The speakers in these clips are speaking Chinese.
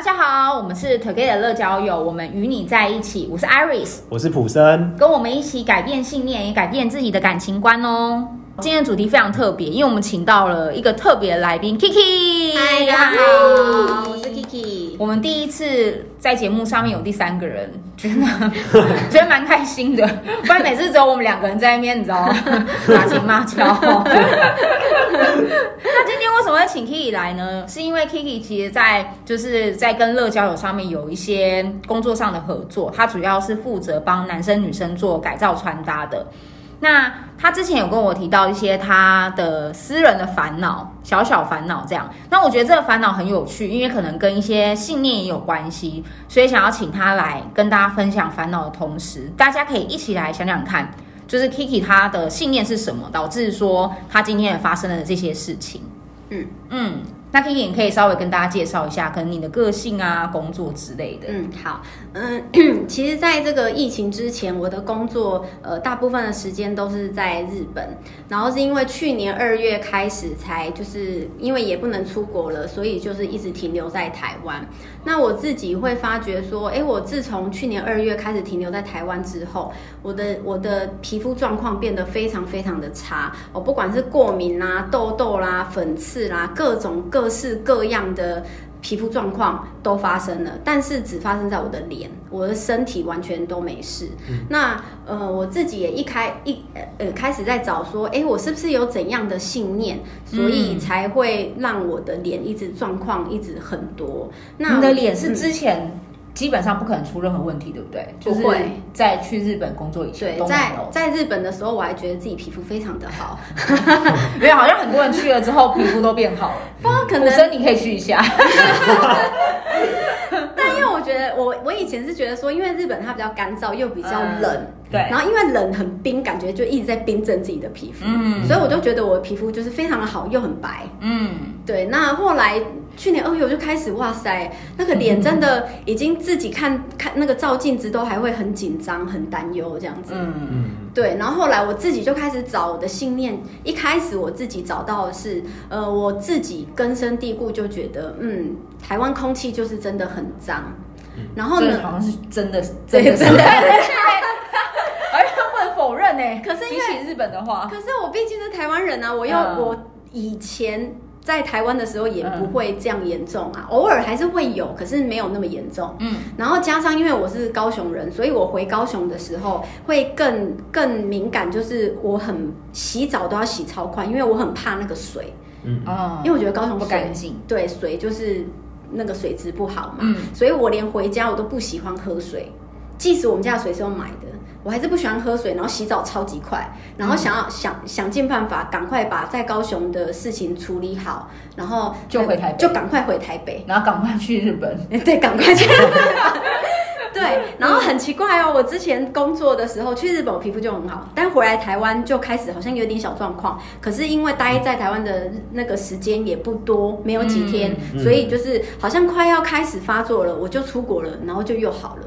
大家好，我们是 Together 乐交友，我们与你在一起。我是 Iris，我是普森，跟我们一起改变信念，也改变自己的感情观哦。今天的主题非常特别，因为我们请到了一个特别的来宾 Kiki。嗨，大家好，我是 Kiki。我们第一次在节目上面有第三个人，觉得觉得蛮开心的。不然每次只有我们两个人在那边，你知道吗？打情骂俏。那今天为什么会请 Kiki 来呢？是因为 Kiki 其实在就是在跟乐交友上面有一些工作上的合作，他主要是负责帮男生女生做改造穿搭的。那他之前有跟我提到一些他的私人的烦恼，小小烦恼这样。那我觉得这个烦恼很有趣，因为可能跟一些信念也有关系，所以想要请他来跟大家分享烦恼的同时，大家可以一起来想想看，就是 Kiki 他的信念是什么，导致说他今天也发生了这些事情。嗯嗯。那 Kiki 你可以稍微跟大家介绍一下，可能你的个性啊、工作之类的。嗯，好，嗯，其实，在这个疫情之前，我的工作呃，大部分的时间都是在日本，然后是因为去年二月开始才，就是因为也不能出国了，所以就是一直停留在台湾。那我自己会发觉说，哎，我自从去年二月开始停留在台湾之后，我的我的皮肤状况变得非常非常的差，我不管是过敏啦、痘痘啦、粉刺啦，各种各。各式各样的皮肤状况都发生了，但是只发生在我的脸，我的身体完全都没事。嗯、那呃，我自己也一开一呃开始在找说，哎，我是不是有怎样的信念，所以才会让我的脸一直状况一直很多？那你的脸是之前？嗯基本上不可能出任何问题，对不对？不会。在去日本工作以前，对，在在日本的时候，我还觉得自己皮肤非常的好，没有好像很多人去了之后皮肤都变好了。不可能，你可以去一下。但因为我觉得，我我以前是觉得说，因为日本它比较干燥又比较冷，嗯、对，然后因为冷很冰，感觉就一直在冰镇自己的皮肤，嗯，所以我就觉得我的皮肤就是非常的好，又很白，嗯，对。那后来。去年二月我就开始，哇塞，那个脸真的已经自己看看那个照镜子都还会很紧张、很担忧这样子。嗯嗯。对，然后后来我自己就开始找我的信念。一开始我自己找到的是，呃，我自己根深蒂固就觉得，嗯，台湾空气就是真的很脏。然后呢，好像是真的，真的，真的。而且 不能否认呢。可是因为比起日本的话，可是我毕竟是台湾人啊，我又我以前。在台湾的时候也不会这样严重啊，偶尔还是会有，可是没有那么严重。嗯，然后加上因为我是高雄人，所以我回高雄的时候会更更敏感，就是我很洗澡都要洗超快，因为我很怕那个水。嗯，因为我觉得高雄不干净，对，水就是那个水质不好嘛。嗯，所以我连回家我都不喜欢喝水，即使我们家的水是用买的。我还是不喜欢喝水，然后洗澡超级快，然后想要、嗯、想想尽办法赶快把在高雄的事情处理好，然后就回台北，就赶快回台北，然后赶快去日本。对，赶快去日本。对，然后很奇怪哦，我之前工作的时候去日本，我皮肤就很好，但回来台湾就开始好像有点小状况。可是因为待在台湾的那个时间也不多，没有几天，所以就是好像快要开始发作了，我就出国了，然后就又好了。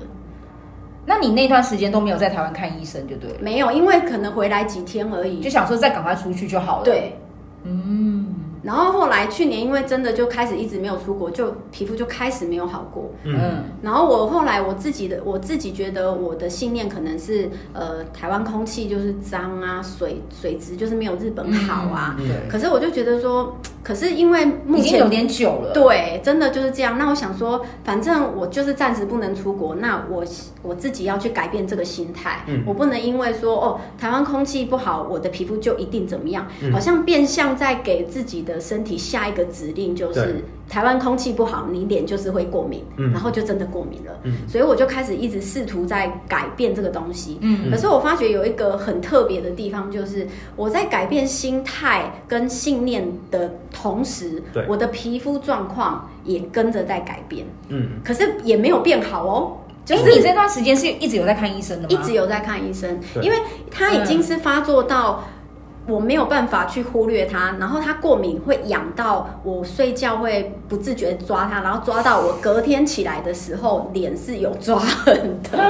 那你那段时间都没有在台湾看医生，就对了。没有，因为可能回来几天而已，就想说再赶快出去就好了。对，嗯。然后后来去年因为真的就开始一直没有出国，就皮肤就开始没有好过。嗯。然后我后来我自己的我自己觉得我的信念可能是呃台湾空气就是脏啊，水水质就是没有日本好啊。对。可是我就觉得说。可是因为目前有点久了，对，真的就是这样。那我想说，反正我就是暂时不能出国，那我我自己要去改变这个心态。嗯，我不能因为说哦，台湾空气不好，我的皮肤就一定怎么样，嗯，好像变相在给自己的身体下一个指令，就是。台湾空气不好，你脸就是会过敏，嗯，然后就真的过敏了，嗯，所以我就开始一直试图在改变这个东西，嗯，可是我发觉有一个很特别的地方，就是我在改变心态跟信念的同时，对，我的皮肤状况也跟着在改变，嗯，可是也没有变好哦，就是你这段时间是一直有在看医生的吗？一直有在看医生，因为他已经是发作到。我没有办法去忽略它，然后它过敏会痒到我睡觉会不自觉抓它，然后抓到我隔天起来的时候脸是有抓痕的，啊，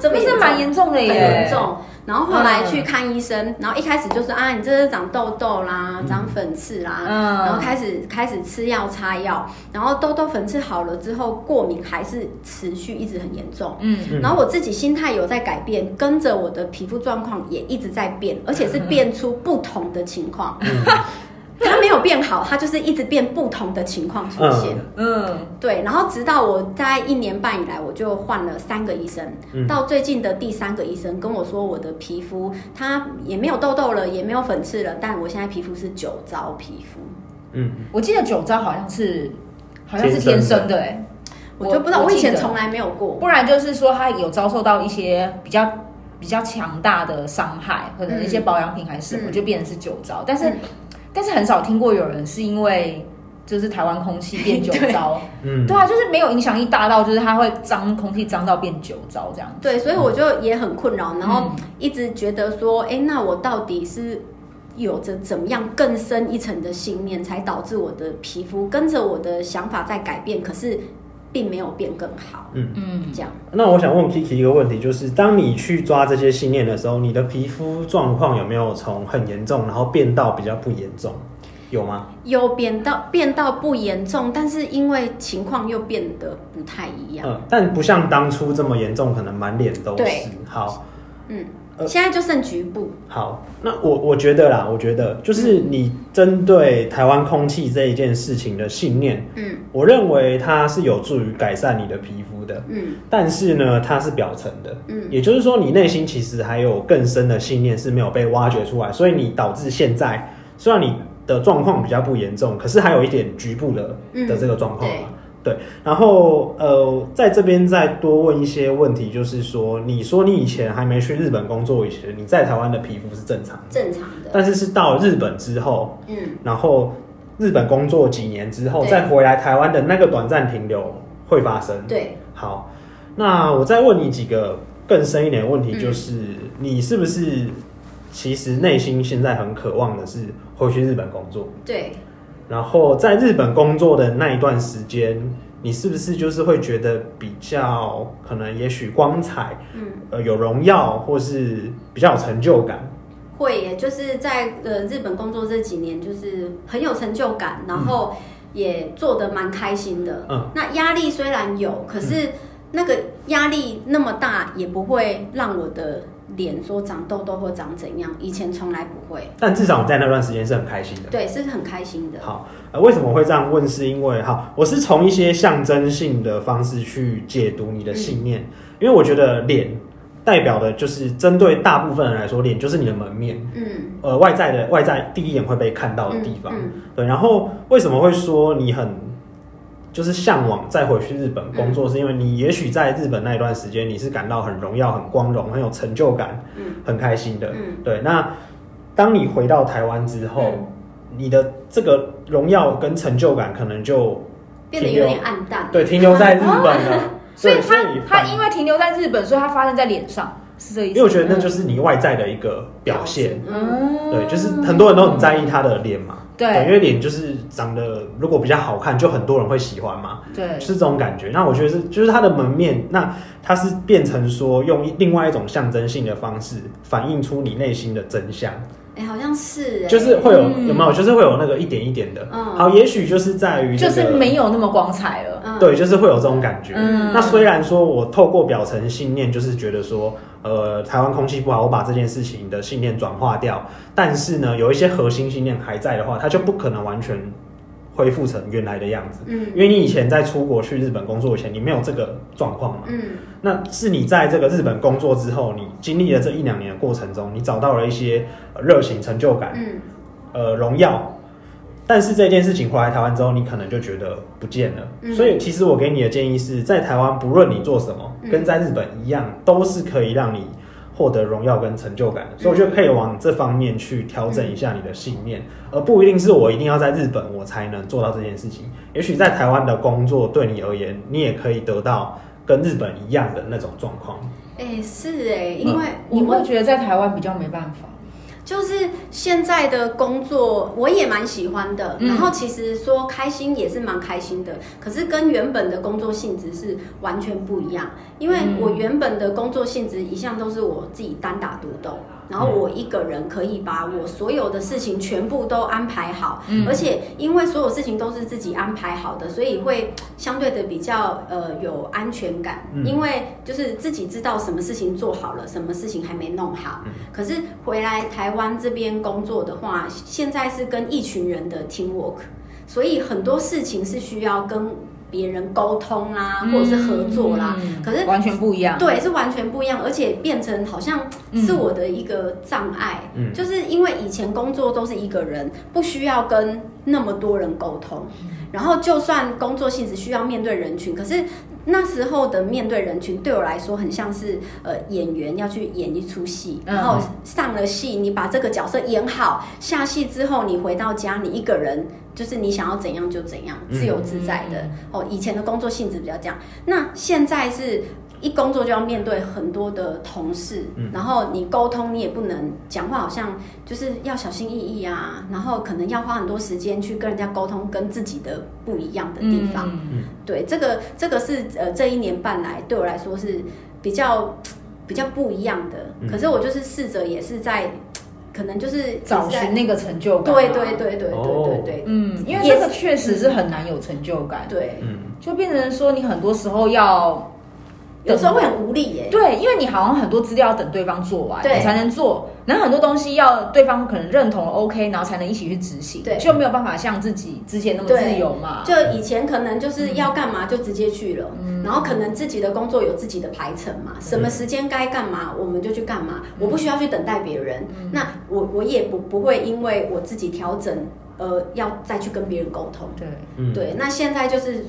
这不是蛮严重的耶，很严重。然后后来去看医生，嗯、然后一开始就是啊，你这是长痘痘啦，嗯、长粉刺啦，嗯、然后开始开始吃药擦药，然后痘痘粉刺好了之后，过敏还是持续一直很严重，嗯，然后我自己心态有在改变，跟着我的皮肤状况也一直在变，而且是变出不同的情况。变好，它就是一直变不同的情况出现。嗯，嗯对。然后直到我在一年半以来，我就换了三个医生。嗯，到最近的第三个医生跟我说，我的皮肤它也没有痘痘了，也没有粉刺了，但我现在皮肤是酒糟皮肤。嗯，我记得酒糟好像是好像是天生的，哎，我就不知道，我以前从来没有过。不然就是说，它有遭受到一些比较比较强大的伤害，可能一些保养品还是什么，嗯、就变成是酒糟，但是。嗯但是很少听过有人是因为就是台湾空气变酒糟，嗯，对啊，就是没有影响力大到就是它会脏空气脏到变酒糟这样子。对，所以我就也很困扰，然后一直觉得说，哎、欸，那我到底是有着怎么样更深一层的信念，才导致我的皮肤跟着我的想法在改变，可是并没有变更好。嗯嗯，这样。那我想问 Kiki 一个问题，就是当你去抓这些信念的时候，你的皮肤状况有没有从很严重，然后变到比较不严重？有吗？有变到变到不严重，但是因为情况又变得不太一样。嗯，但不像当初这么严重，可能满脸都是。好，嗯。现在就剩局部。好，那我我觉得啦，我觉得就是你针对台湾空气这一件事情的信念，嗯，我认为它是有助于改善你的皮肤的，嗯，但是呢，它是表层的，嗯，也就是说，你内心其实还有更深的信念是没有被挖掘出来，所以你导致现在虽然你的状况比较不严重，可是还有一点局部的的这个状况。对，然后呃，在这边再多问一些问题，就是说，你说你以前还没去日本工作以前，你在台湾的皮肤是正常的，正常的，但是是到日本之后，嗯，然后日本工作几年之后，再回来台湾的那个短暂停留会发生。对，好，那我再问你几个更深一点的问题，就是、嗯、你是不是其实内心现在很渴望的是回去日本工作？对。然后在日本工作的那一段时间，你是不是就是会觉得比较可能，也许光彩，嗯，呃，有荣耀，或是比较有成就感？会耶，就是在呃日本工作这几年，就是很有成就感，然后也做得蛮开心的。嗯，那压力虽然有，可是那个压力那么大，也不会让我的。脸说长痘痘或长怎样，以前从来不会。但至少在那段时间是很开心的。对，是很开心的。好，呃，为什么会这样问？是因为哈，我是从一些象征性的方式去解读你的信念，嗯、因为我觉得脸代表的就是针对大部分人来说，脸就是你的门面。嗯。呃，外在的外在第一眼会被看到的地方。嗯。嗯对，然后为什么会说你很？就是向往再回去日本工作，是因为你也许在日本那一段时间，你是感到很荣耀、很光荣、很有成就感、很开心的。对。那当你回到台湾之后，你的这个荣耀跟成就感可能就变得有点暗淡。对，停留在日本了。所以他他因为停留在日本，所以他发生在脸上，是这意思。因为我觉得那就是你外在的一个表现。嗯。对，就是很多人都很在意他的脸嘛。对，因为脸就是长得如果比较好看，就很多人会喜欢嘛。对，是这种感觉。那我觉得是，就是它的门面，那它是变成说用另外一种象征性的方式，反映出你内心的真相。哎，好像是，就是会有有没有？就是会有那个一点一点的。嗯，好，也许就是在于就是没有那么光彩了。对，就是会有这种感觉。嗯，那虽然说我透过表层信念，就是觉得说，呃，台湾空气不好，我把这件事情的信念转化掉，但是呢，有一些核心信念还在的话，它就不可能完全恢复成原来的样子。嗯，因为你以前在出国去日本工作以前，你没有这个状况嘛。嗯，那是你在这个日本工作之后，你经历了这一两年的过程中，你找到了一些热情、成就感，嗯，呃，荣耀。但是这件事情回来台湾之后，你可能就觉得不见了。嗯、所以其实我给你的建议是在台湾，不论你做什么，嗯、跟在日本一样，都是可以让你获得荣耀跟成就感所以我觉得可以往这方面去调整一下你的信念，嗯、而不一定是我一定要在日本我才能做到这件事情。也许在台湾的工作对你而言，你也可以得到跟日本一样的那种状况。哎、欸，是哎、欸，因为你会觉得在台湾比较没办法。就是现在的工作，我也蛮喜欢的。然后其实说开心也是蛮开心的，可是跟原本的工作性质是完全不一样。因为我原本的工作性质一向都是我自己单打独斗，然后我一个人可以把我所有的事情全部都安排好。而且因为所有事情都是自己安排好的，所以会相对的比较呃有安全感。因为就是自己知道什么事情做好了，什么事情还没弄好。可是回来台湾。台湾这边工作的话，现在是跟一群人的 teamwork，所以很多事情是需要跟别人沟通啦，或者是合作啦。嗯、可是完全不一样，对，是完全不一样，而且变成好像是我的一个障碍，嗯、就是因为以前工作都是一个人，不需要跟那么多人沟通，然后就算工作性质需要面对人群，可是。那时候的面对人群对我来说很像是呃演员要去演一出戏，然后上了戏，你把这个角色演好，下戏之后你回到家，你一个人就是你想要怎样就怎样，自由自在的。哦，以前的工作性质比较这样，那现在是。一工作就要面对很多的同事，嗯、然后你沟通你也不能讲话，好像就是要小心翼翼啊，然后可能要花很多时间去跟人家沟通，跟自己的不一样的地方。嗯、对，这个这个是呃这一年半来对我来说是比较比较不一样的。嗯、可是我就是试着也是在，可能就是找寻那个成就感。对对对对对对对，嗯，因为这个确实是很难有成就感。对，嗯，就变成说你很多时候要。有时候会很无力耶，对，因为你好像很多资料要等对方做完，对，你才能做，然后很多东西要对方可能认同 OK，然后才能一起去执行，对，就没有办法像自己之前那么自由嘛。就以前可能就是要干嘛就直接去了，嗯，然后可能自己的工作有自己的排程嘛，什么时间该干嘛我们就去干嘛，我不需要去等待别人，那我我也不不会因为我自己调整，呃，要再去跟别人沟通，对，对，那现在就是。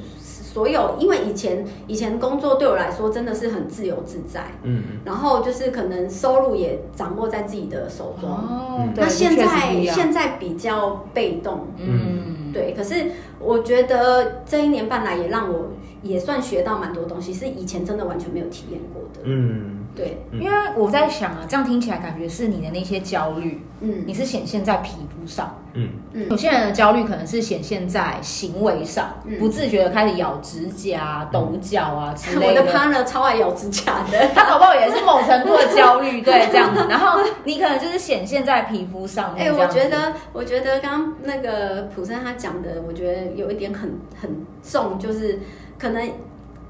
所有，因为以前以前工作对我来说真的是很自由自在，嗯，然后就是可能收入也掌握在自己的手中，哦，那现在现在比较被动，嗯，对。可是我觉得这一年半来也让我也算学到蛮多东西，是以前真的完全没有体验过的，嗯。对，因为我在想啊，这样听起来感觉是你的那些焦虑，嗯，你是显现在皮肤上，嗯嗯，有些人的焦虑可能是显现在行为上，不自觉的开始咬指甲、抖脚啊 之类的。我的 partner 超爱咬指甲的，他搞不好也是某程度的焦虑，对，这样子。然后你可能就是显现在皮肤上面。哎，我觉得，我觉得刚刚那个普森他讲的，我觉得有一点很很重，就是可能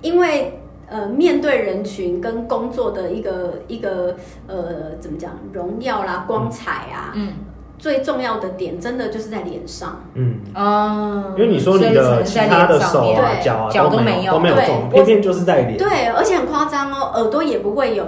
因为。呃，面对人群跟工作的一个一个呃，怎么讲，荣耀啦、光彩啊，嗯，最重要的点真的就是在脸上，嗯。啊，因为你说你的其他的手啊、脚啊脚都没有，都没有，偏偏就是在脸，对，而且很夸张哦，耳朵也不会有。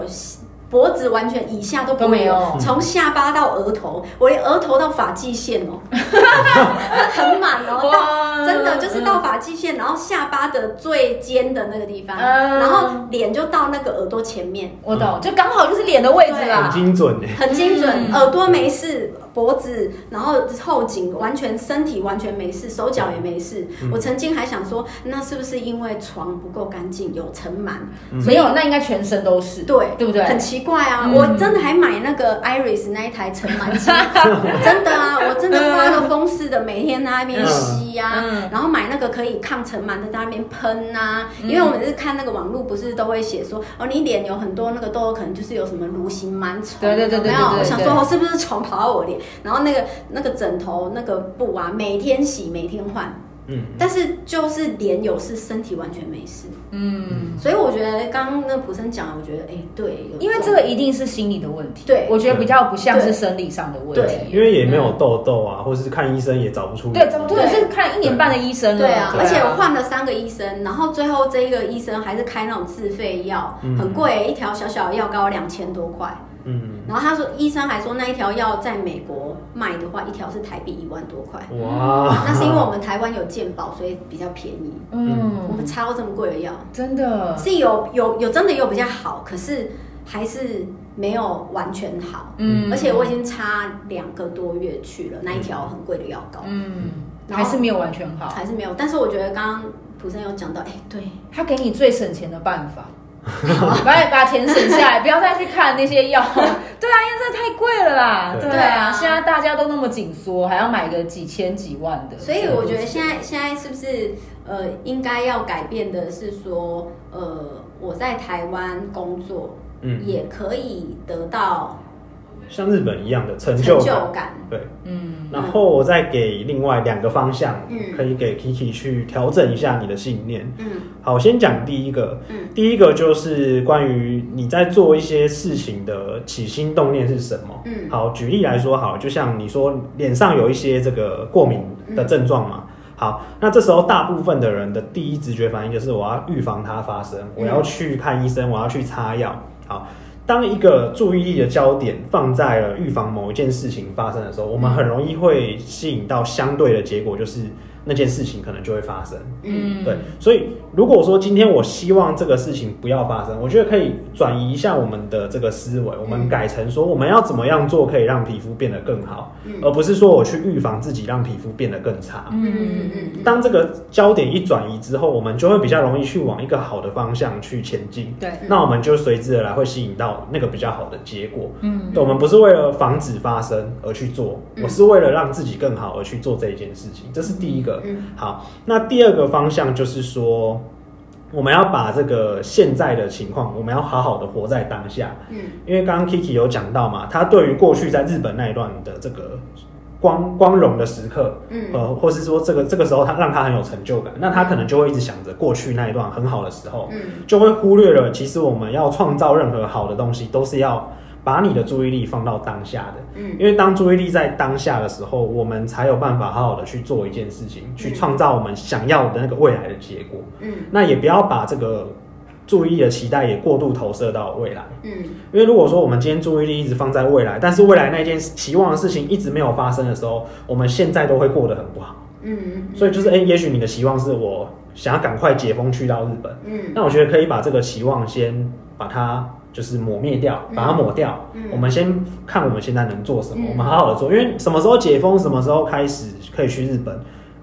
脖子完全以下都没有，从下巴到额头，我连额头到发际线哦，很满哦，到真的就是到发际线，然后下巴的最尖的那个地方，然后脸就到那个耳朵前面，我懂，就刚好就是脸的位置啦，很精准，很精准，耳朵没事，脖子，然后后颈完全身体完全没事，手脚也没事。我曾经还想说，那是不是因为床不够干净，有尘螨？没有，那应该全身都是，对，对不对？很奇。怪啊！我真的还买那个 Iris 那一台尘螨机，真的啊！我真的发了疯似的，每天在那边吸呀，然后买那个可以抗尘螨的，在那边喷啊。因为我们是看那个网络，不是都会写说哦，你脸有很多那个痘痘，可能就是有什么蠕形螨虫。对对对对。没有，我想说，我是不是虫跑到我脸？然后那个那个枕头那个布啊，每天洗，每天换。嗯，但是就是脸有事，身体完全没事。嗯，所以我觉得刚刚那普生讲，我觉得哎、欸，对，因为这个一定是心理的问题。对，我觉得比较不像是生理上的问题。对，因为也没有痘痘啊，或者是看医生也找不出。对，或者是看一年半的医生了。对啊，而且我换了三个医生，然后最后这一个医生还是开那种自费药，很贵，一条小小的药膏两千多块。嗯，然后他说，医生还说那一条药在美国卖的话，一条是台币一万多块。哇，那是因为我们台湾有健保，所以比较便宜。嗯，我们擦过这么贵的药，真的是有有有真的有比较好，可是还是没有完全好。嗯，而且我已经擦两个多月去了那一条很贵的药膏。嗯，还是没有完全好，还是没有。但是我觉得刚刚普生有讲到，哎，对，他给你最省钱的办法。把把钱省下来，不要再去看那些药。对啊，因为这太贵了啦。对啊，现在大家都那么紧缩，还要买个几千几万的。所以我觉得现在现在是不是呃，应该要改变的是说，呃，我在台湾工作，嗯，也可以得到。像日本一样的成就感，就感。对，嗯，然后我再给另外两个方向，嗯，可以给 Kiki 去调整一下你的信念，嗯，好，先讲第一个，嗯，第一个就是关于你在做一些事情的起心动念是什么，嗯，好，举例来说，好，就像你说脸上有一些这个过敏的症状嘛，好，那这时候大部分的人的第一直觉反应就是我要预防它发生，我要去看医生，我要去擦药，好。当一个注意力的焦点放在了预防某一件事情发生的时候，我们很容易会吸引到相对的结果，就是。那件事情可能就会发生，嗯，对，所以如果说今天我希望这个事情不要发生，我觉得可以转移一下我们的这个思维，我们改成说我们要怎么样做可以让皮肤变得更好，嗯，而不是说我去预防自己让皮肤变得更差，嗯嗯嗯。当这个焦点一转移之后，我们就会比较容易去往一个好的方向去前进，对，那我们就随之而来会吸引到那个比较好的结果，嗯，对，我们不是为了防止发生而去做，我是为了让自己更好而去做这一件事情，这是第一个。嗯，好，那第二个方向就是说，我们要把这个现在的情况，我们要好好的活在当下。嗯，因为刚刚 Kiki 有讲到嘛，他对于过去在日本那一段的这个光光荣的时刻，嗯，呃，或是说这个这个时候他让他很有成就感，那他可能就会一直想着过去那一段很好的时候，嗯，就会忽略了其实我们要创造任何好的东西，都是要。把你的注意力放到当下的，嗯，因为当注意力在当下的时候，我们才有办法好好的去做一件事情，去创造我们想要的那个未来的结果，嗯，那也不要把这个注意力的期待也过度投射到未来，嗯，因为如果说我们今天注意力一直放在未来，但是未来那件期望的事情一直没有发生的时候，我们现在都会过得很不好，嗯，所以就是，哎，也许你的期望是我想要赶快解封去到日本，嗯，那我觉得可以把这个期望先把它。就是抹灭掉，把它抹掉。嗯，我们先看我们现在能做什么，嗯，我们好好的做。因为什么时候解封，什么时候开始可以去日本，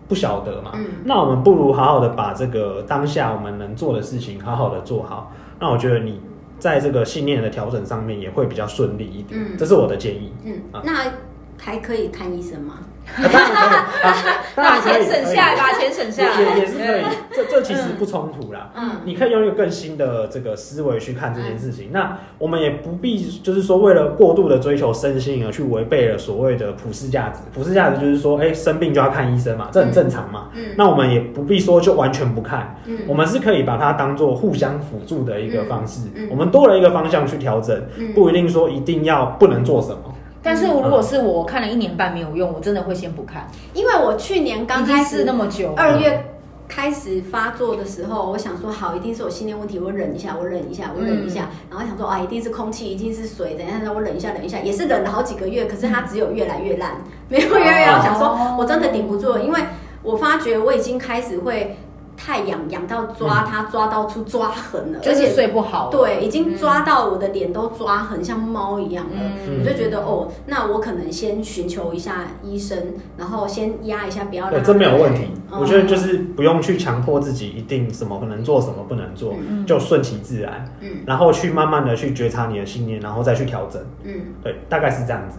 不晓得嘛。嗯，那我们不如好好的把这个当下我们能做的事情好好的做好。那我觉得你在这个信念的调整上面也会比较顺利一点。嗯，这是我的建议。嗯，啊，那还可以看医生吗？把钱省下来，把钱省下来，也也是可以。这这其实不冲突啦。嗯，你可以用一个更新的这个思维去看这件事情。嗯、那我们也不必就是说为了过度的追求身心而去违背了所谓的普世价值。普世价值就是说，哎、欸，生病就要看医生嘛，这很正常嘛。嗯，那我们也不必说就完全不看。嗯，我们是可以把它当做互相辅助的一个方式。嗯，我们多了一个方向去调整，不一定说一定要不能做什么。但是如果是我看了一年半没有用，我真的会先不看，因为我去年刚开始那么久，二月开始发作的时候，我想说好，一定是我心念问题，我忍一下，我忍一下，我忍一下，然后想说啊，一定是空气，一定是水，等一下让我忍一下，忍一下，也是忍了好几个月，可是它只有越来越烂，没有越来越好，想说我真的顶不住了，因为我发觉我已经开始会。太痒痒到抓它，抓到出抓痕了，而且睡不好。对，已经抓到我的脸都抓痕，像猫一样了。我就觉得哦，那我可能先寻求一下医生，然后先压一下，不要让。对，这没有问题。我觉得就是不用去强迫自己一定什么能做，什么不能做，就顺其自然。嗯，然后去慢慢的去觉察你的信念，然后再去调整。嗯，对，大概是这样子。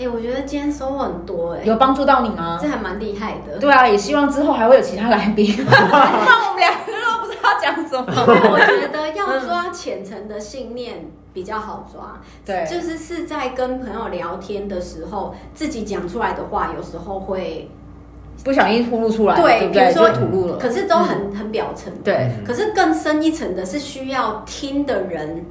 哎、欸，我觉得今天收获很多、欸，哎，有帮助到你吗？这还蛮厉害的。对啊，也希望之后还会有其他来宾。那我们两个都不知道讲什么。我觉得要抓浅层的信念比较好抓，对，就是是在跟朋友聊天的时候，自己讲出来的话，有时候会不小心吐露出来，对，对，比如说吐露了，可是都很、嗯、很表层，对。可是更深一层的是需要听的人。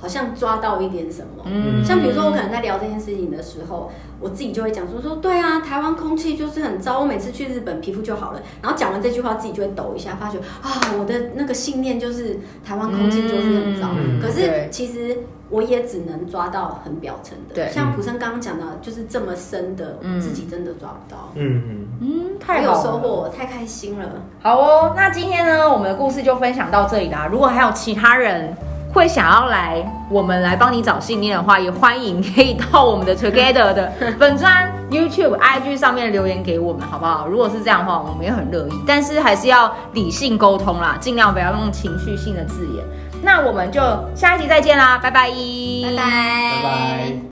好像抓到一点什么，嗯，像比如说我可能在聊这件事情的时候，我自己就会讲说说，对啊，台湾空气就是很糟，我每次去日本皮肤就好了。然后讲完这句话，自己就会抖一下，发觉啊，我的那个信念就是台湾空气就是很糟。嗯，可是其实我也只能抓到很表层的，对，像普生刚刚讲的，就是这么深的，自己真的抓不到。嗯嗯嗯，太有收获，太开心了。好哦，那今天呢，我们的故事就分享到这里啦。如果还有其他人，会想要来我们来帮你找信念的话，也欢迎可以到我们的 Together 的粉专 YouTube、IG 上面留言给我们，好不好？如果是这样的话，我们也很乐意。但是还是要理性沟通啦，尽量不要用情绪性的字眼。那我们就下一集再见啦，拜拜，拜拜，拜拜。